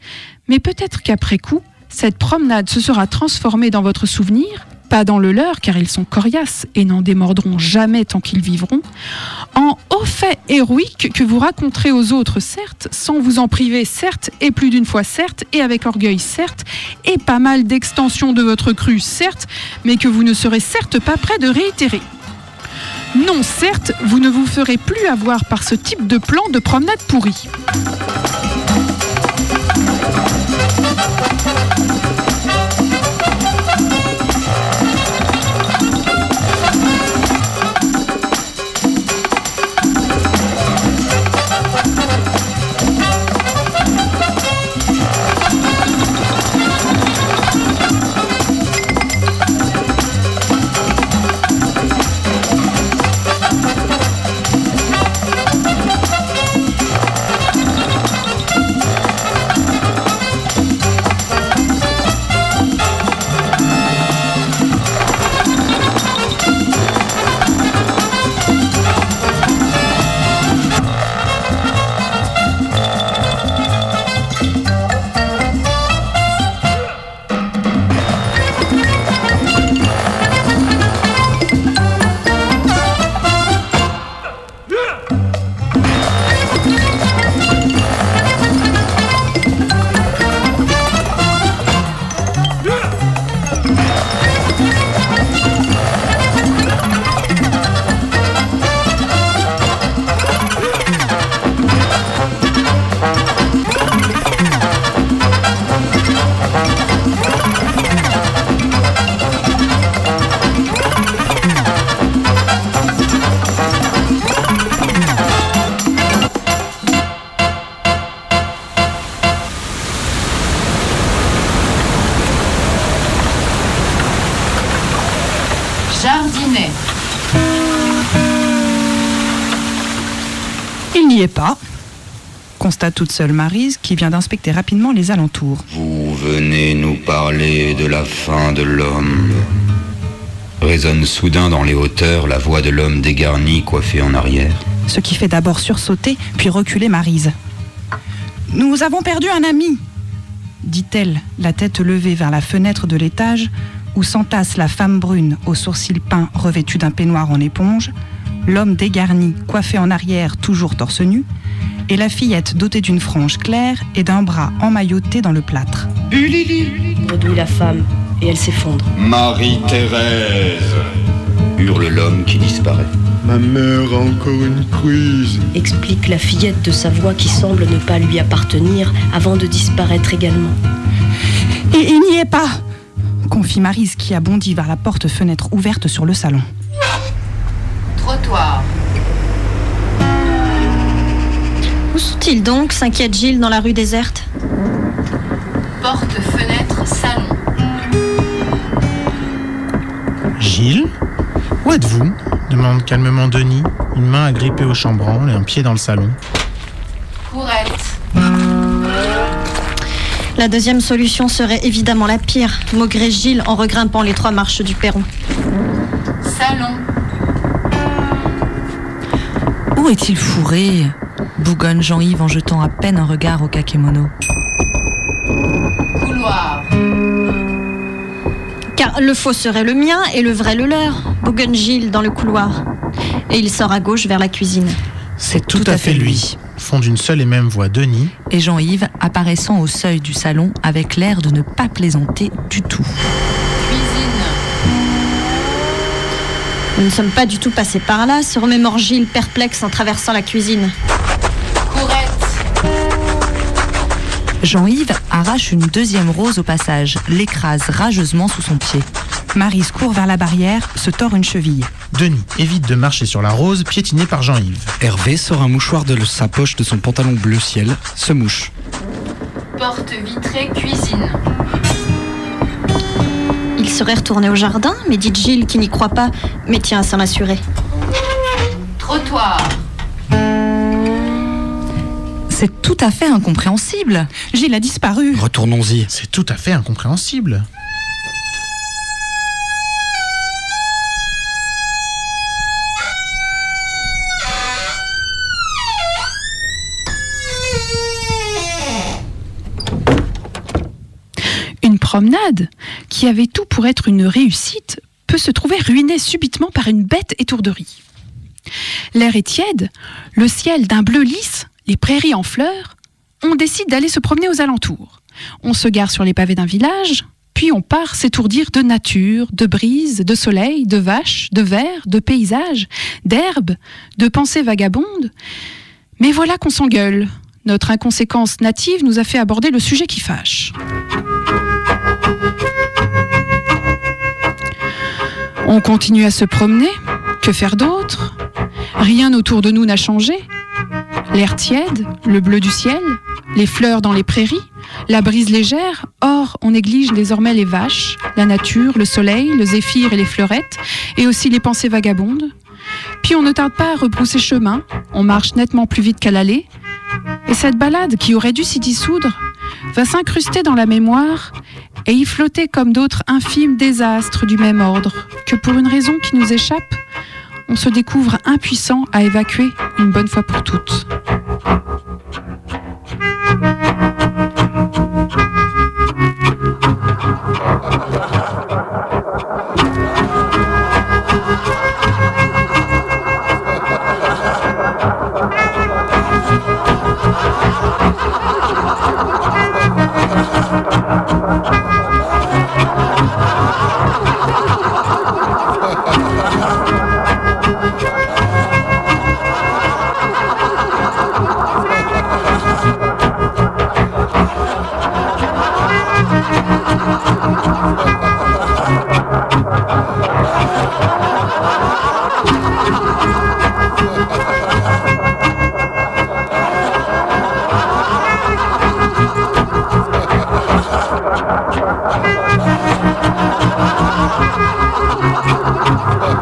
mais peut-être qu'après coup, cette promenade se sera transformée dans votre souvenir, pas dans le leur car ils sont coriaces et n'en démordront jamais tant qu'ils vivront, en hauts faits héroïques que vous raconterez aux autres certes, sans vous en priver certes, et plus d'une fois certes, et avec orgueil certes, et pas mal d'extensions de votre cru certes, mais que vous ne serez certes pas prêt de réitérer. Non, certes, vous ne vous ferez plus avoir par ce type de plan de promenade pourrie. N'y est pas. Constate toute seule Marise qui vient d'inspecter rapidement les alentours. Vous venez nous parler de la fin de l'homme. Résonne soudain dans les hauteurs la voix de l'homme dégarni coiffé en arrière. Ce qui fait d'abord sursauter, puis reculer Marise. Nous avons perdu un ami, dit-elle, la tête levée vers la fenêtre de l'étage où s'entasse la femme brune aux sourcils peints revêtue d'un peignoir en éponge, l'homme dégarni coiffé en arrière toujours torse nu, et la fillette dotée d'une frange claire et d'un bras emmailloté dans le plâtre. Bredouille la femme, et elle s'effondre. Marie-Thérèse. Hurle l'homme qui disparaît. Ma mère a encore une crise. Explique la fillette de sa voix qui semble ne pas lui appartenir avant de disparaître également. Et il n'y est pas confie Marise qui a bondi vers la porte-fenêtre ouverte sur le salon. Trottoir. Où sont-ils donc s'inquiète Gilles dans la rue déserte? Porte, fenêtre, salon. Gilles Où êtes-vous? demande calmement Denis, une main agrippée au chambranle et un pied dans le salon. Courette. La deuxième solution serait évidemment la pire, maugrait Gilles en regrimpant les trois marches du perron. Salon. Où est-il fourré bougonne Jean-Yves en jetant à peine un regard au kakémono. Couloir. Car le faux serait le mien et le vrai le leur, bougonne Gilles dans le couloir. Et il sort à gauche vers la cuisine. C'est tout, à fait lui. Font d'une seule et même voix Denis. Et Jean-Yves apparaissant au seuil du salon avec l'air de ne pas plaisanter du tout. Nous ne sommes pas du tout passés par là, se remémore Gilles perplexe en traversant la cuisine. Jean-Yves arrache une deuxième rose au passage, l'écrase rageusement sous son pied. Marise court vers la barrière, se tord une cheville. Denis évite de marcher sur la rose piétinée par Jean-Yves. Hervé sort un mouchoir de sa poche de son pantalon bleu ciel, se mouche. Porte vitrée cuisine. Il serait retourné au jardin, mais dit Gilles qui n'y croit pas, mais tient à s'en assurer. Trottoir. C'est tout à fait incompréhensible. Gilles a disparu. Retournons-y. C'est tout à fait incompréhensible. Qui avait tout pour être une réussite, peut se trouver ruinée subitement par une bête étourderie. L'air est tiède, le ciel d'un bleu lisse, les prairies en fleurs. On décide d'aller se promener aux alentours. On se gare sur les pavés d'un village, puis on part s'étourdir de nature, de brise, de soleil, de vaches, de vers, de paysages, d'herbes, de pensées vagabondes. Mais voilà qu'on s'engueule. Notre inconséquence native nous a fait aborder le sujet qui fâche. On continue à se promener. Que faire d'autre? Rien autour de nous n'a changé. L'air tiède, le bleu du ciel, les fleurs dans les prairies, la brise légère. Or, on néglige désormais les vaches, la nature, le soleil, le zéphyr et les fleurettes, et aussi les pensées vagabondes. Puis on ne tarde pas à rebrousser chemin, on marche nettement plus vite qu'à l'aller, et cette balade qui aurait dû s'y dissoudre va s'incruster dans la mémoire et y flotter comme d'autres infimes désastres du même ordre, que pour une raison qui nous échappe, on se découvre impuissant à évacuer une bonne fois pour toutes.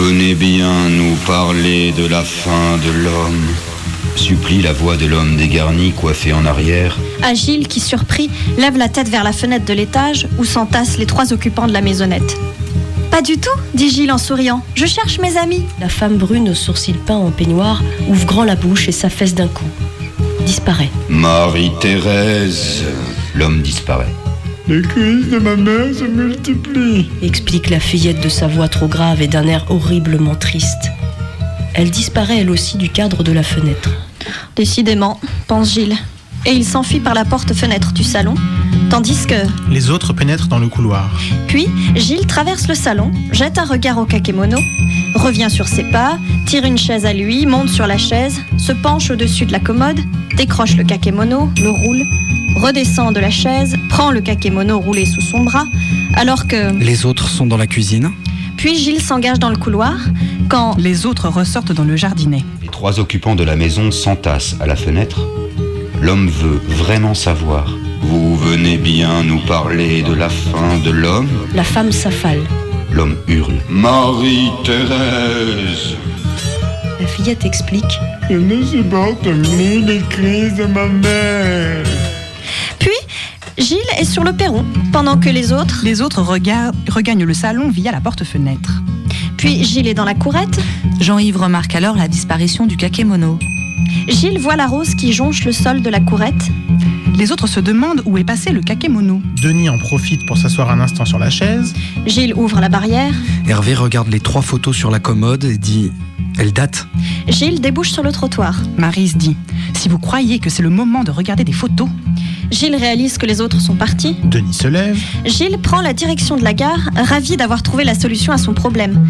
Venez bien nous parler de la fin de l'homme. Supplie la voix de l'homme dégarni, coiffé en arrière. Agile, qui surpris, lève la tête vers la fenêtre de l'étage où s'entassent les trois occupants de la maisonnette. Pas du tout, dit Gilles en souriant. Je cherche mes amis. La femme brune aux sourcils peints en peignoir ouvre grand la bouche et s'affaisse d'un coup. Disparaît. Marie-Thérèse. L'homme disparaît. Les crises de ma mère se multiplient. Explique la fillette de sa voix trop grave et d'un air horriblement triste. Elle disparaît elle aussi du cadre de la fenêtre. Décidément, pense Gilles. Et il s'enfuit par la porte-fenêtre du salon, tandis que... Les autres pénètrent dans le couloir. Puis, Gilles traverse le salon, jette un regard au kakémono, revient sur ses pas, tire une chaise à lui, monte sur la chaise, se penche au-dessus de la commode, décroche le kakémono, le roule, redescend de la chaise, prend le kakémono roulé sous son bras, alors que... Les autres sont dans la cuisine. Puis Gilles s'engage dans le couloir, quand... Les autres ressortent dans le jardinet. Les trois occupants de la maison s'entassent à la fenêtre. L'homme veut vraiment savoir. Vous venez bien nous parler de la fin de l'homme? La femme s'affale. L'homme hurle. Marie-Thérèse. La fillette explique. Je ne supporte plus les crises de ma mère. Gilles est sur le perron, pendant que les autres... Les autres regagnent le salon via la porte-fenêtre. Puis Gilles est dans la courette. Jean-Yves remarque alors la disparition du kakémono. Gilles voit la rose qui jonche le sol de la courette. Les autres se demandent où est passé le kakémono. Denis en profite pour s'asseoir un instant sur la chaise. Gilles ouvre la barrière. Hervé regarde les trois photos sur la commode et dit Elle date Gilles débouche sur le trottoir. Marise dit Si vous croyez que c'est le moment de regarder des photos. Gilles réalise que les autres sont partis. Denis se lève. Gilles prend la direction de la gare, ravi d'avoir trouvé la solution à son problème.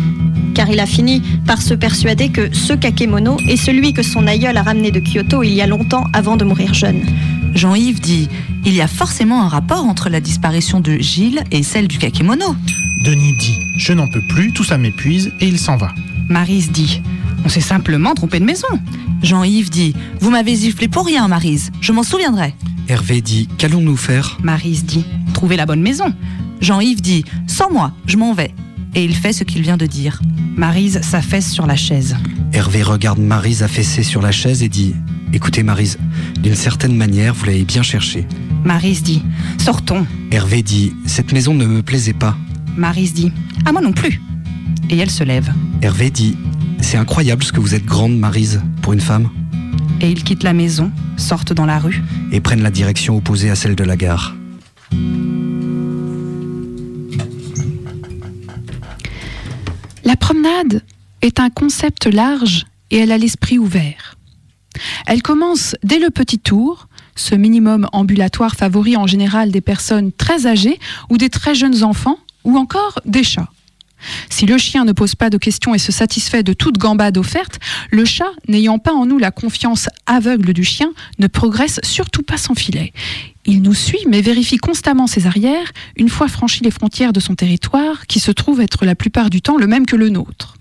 Car il a fini par se persuader que ce kakémono est celui que son aïeul a ramené de Kyoto il y a longtemps avant de mourir jeune. Jean-Yves dit Il y a forcément un rapport entre la disparition de Gilles et celle du kakémono. Denis dit Je n'en peux plus, tout ça m'épuise et il s'en va. Marise dit On s'est simplement trompé de maison. Jean-Yves dit Vous m'avez giflé pour rien, Marise, je m'en souviendrai. Hervé dit Qu'allons-nous faire? Marise dit Trouver la bonne maison. Jean-Yves dit Sans moi, je m'en vais. Et il fait ce qu'il vient de dire. Marise s'affaisse sur la chaise. Hervé regarde Marise affaissée sur la chaise et dit Écoutez Marise, d'une certaine manière, vous l'avez bien cherché. Marise dit Sortons. Hervé dit Cette maison ne me plaisait pas. Marise dit À moi non plus. Et elle se lève. Hervé dit C'est incroyable ce que vous êtes grande, Marise, pour une femme. Et ils quittent la maison, sortent dans la rue. Et prennent la direction opposée à celle de la gare. La promenade est un concept large et elle a l'esprit ouvert. Elle commence dès le petit tour, ce minimum ambulatoire favori en général des personnes très âgées ou des très jeunes enfants ou encore des chats. Si le chien ne pose pas de questions et se satisfait de toute gambade offerte, le chat, n'ayant pas en nous la confiance aveugle du chien, ne progresse surtout pas sans filet. Il nous suit mais vérifie constamment ses arrières une fois franchi les frontières de son territoire, qui se trouve être la plupart du temps le même que le nôtre.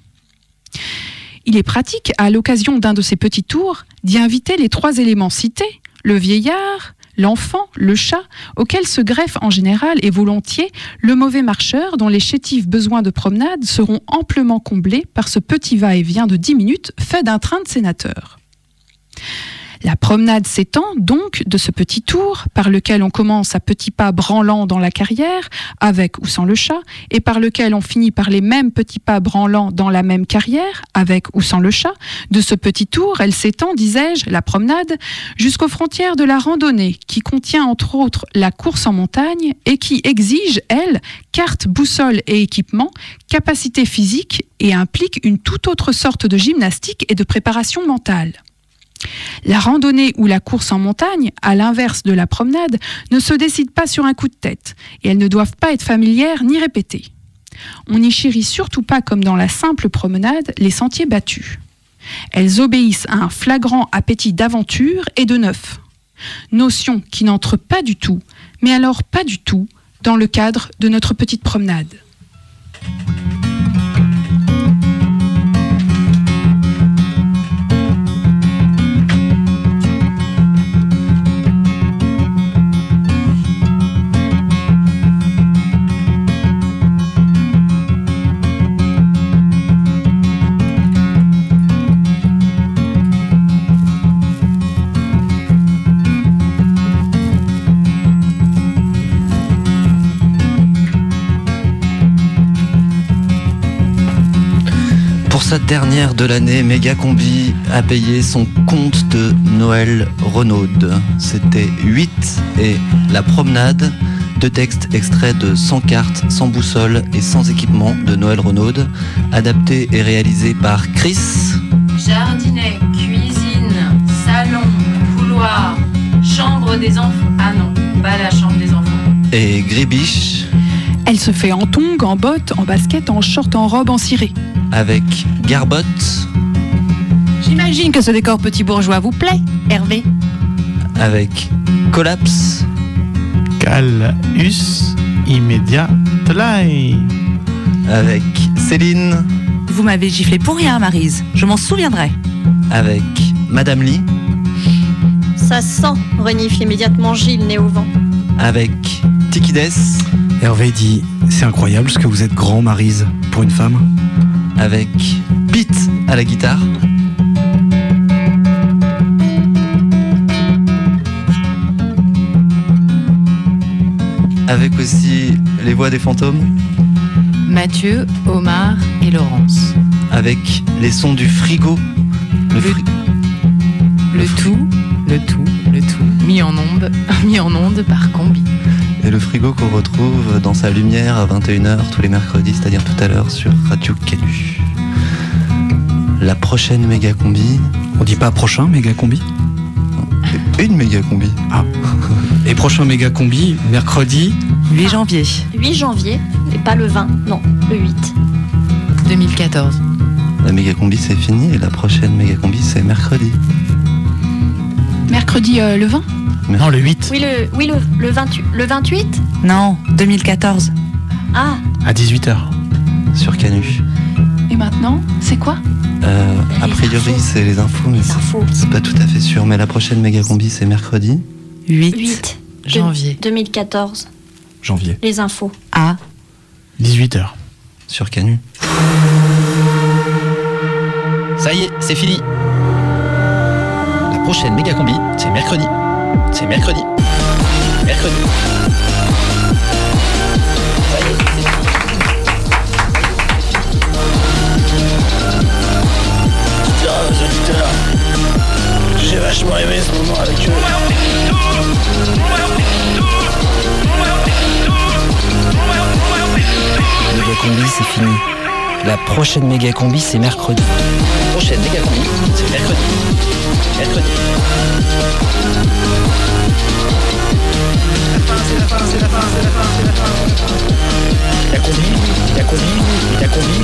Il est pratique, à l'occasion d'un de ces petits tours, d'y inviter les trois éléments cités, le vieillard, l'enfant, le chat, auquel se greffe en général et volontiers le mauvais marcheur dont les chétifs besoins de promenade seront amplement comblés par ce petit va-et-vient de 10 minutes fait d'un train de sénateur. La promenade s'étend donc de ce petit tour par lequel on commence à petits pas branlants dans la carrière, avec ou sans le chat, et par lequel on finit par les mêmes petits pas branlants dans la même carrière, avec ou sans le chat. De ce petit tour, elle s'étend, disais-je, la promenade, jusqu'aux frontières de la randonnée, qui contient entre autres la course en montagne et qui exige, elle, carte, boussole et équipement, capacité physique et implique une toute autre sorte de gymnastique et de préparation mentale. La randonnée ou la course en montagne, à l'inverse de la promenade, ne se décide pas sur un coup de tête, et elles ne doivent pas être familières ni répétées. On n'y chérit surtout pas comme dans la simple promenade les sentiers battus. Elles obéissent à un flagrant appétit d'aventure et de neuf. Notion qui n'entre pas du tout, mais alors pas du tout, dans le cadre de notre petite promenade. Dernière de l'année, Méga Combi a payé son compte de Noël Renaud. C'était 8 et La Promenade, deux textes extraits de Sans carte, sans boussole et sans équipement de Noël Renaud, adapté et réalisé par Chris Jardinet, cuisine, salon, couloir, chambre des enfants. Ah non, pas la chambre des enfants. et Gribiche Elle se fait en tongs, en bottes, en basket, en short, en robe, en ciré. Avec Garbotte, J'imagine que ce décor petit bourgeois vous plaît, Hervé. avec Collapse, Calus Immediately. avec Céline, Vous m'avez giflé pour rien, Marise, je m'en souviendrai. avec Madame Lee, Ça sent, renifle immédiatement Gilles, né au vent. avec Tikides, Hervé dit C'est incroyable ce que vous êtes grand, Marise, pour une femme. Avec Pete à la guitare, avec aussi les voix des fantômes, Mathieu, Omar et Laurence. avec les sons du frigo, le, fri- Le tout, le tout, le tout mis en onde, mis en onde par Combi. Et le frigo qu'on retrouve dans sa lumière à 21h tous les mercredis, c'est-à-dire tout à l'heure sur Radio Canu. La prochaine méga combi. On dit pas prochain méga combi Une méga combi. Ah. Et prochain méga combi, mercredi 8 janvier. 8 janvier, et pas le 20, non, le 8. 2014. La méga combi c'est fini et la prochaine méga combi c'est mercredi. Mercredi euh, le 20 Non, le 8. Oui, le, oui, le, le 28, le 28 Non, 2014. Ah, À 18h. Sur Canu. Et maintenant, c'est quoi Euh, a priori c'est les infos, mais c'est- c'est pas tout à fait sûr. Mais la prochaine méga combi c'est mercredi. 8, 8 janvier. 2014, janvier. les infos. A. 18h. Sur Canu. Ça y est, c'est fini. La prochaine méga combi, c'est mercredi. C'est mercredi. Mercredi. Ça y est, c'est fini. Putain, aux auditeurs, j'ai vachement aimé ce moment avec eux. Méga combi, c'est fini. La prochaine méga combi, c'est mercredi. Info chez Décacombie, c'est mercredi. Mercredi. La fin, c'est la fin, c'est la fin, c'est la fin, c'est la fin. La combi, la combi, la combi.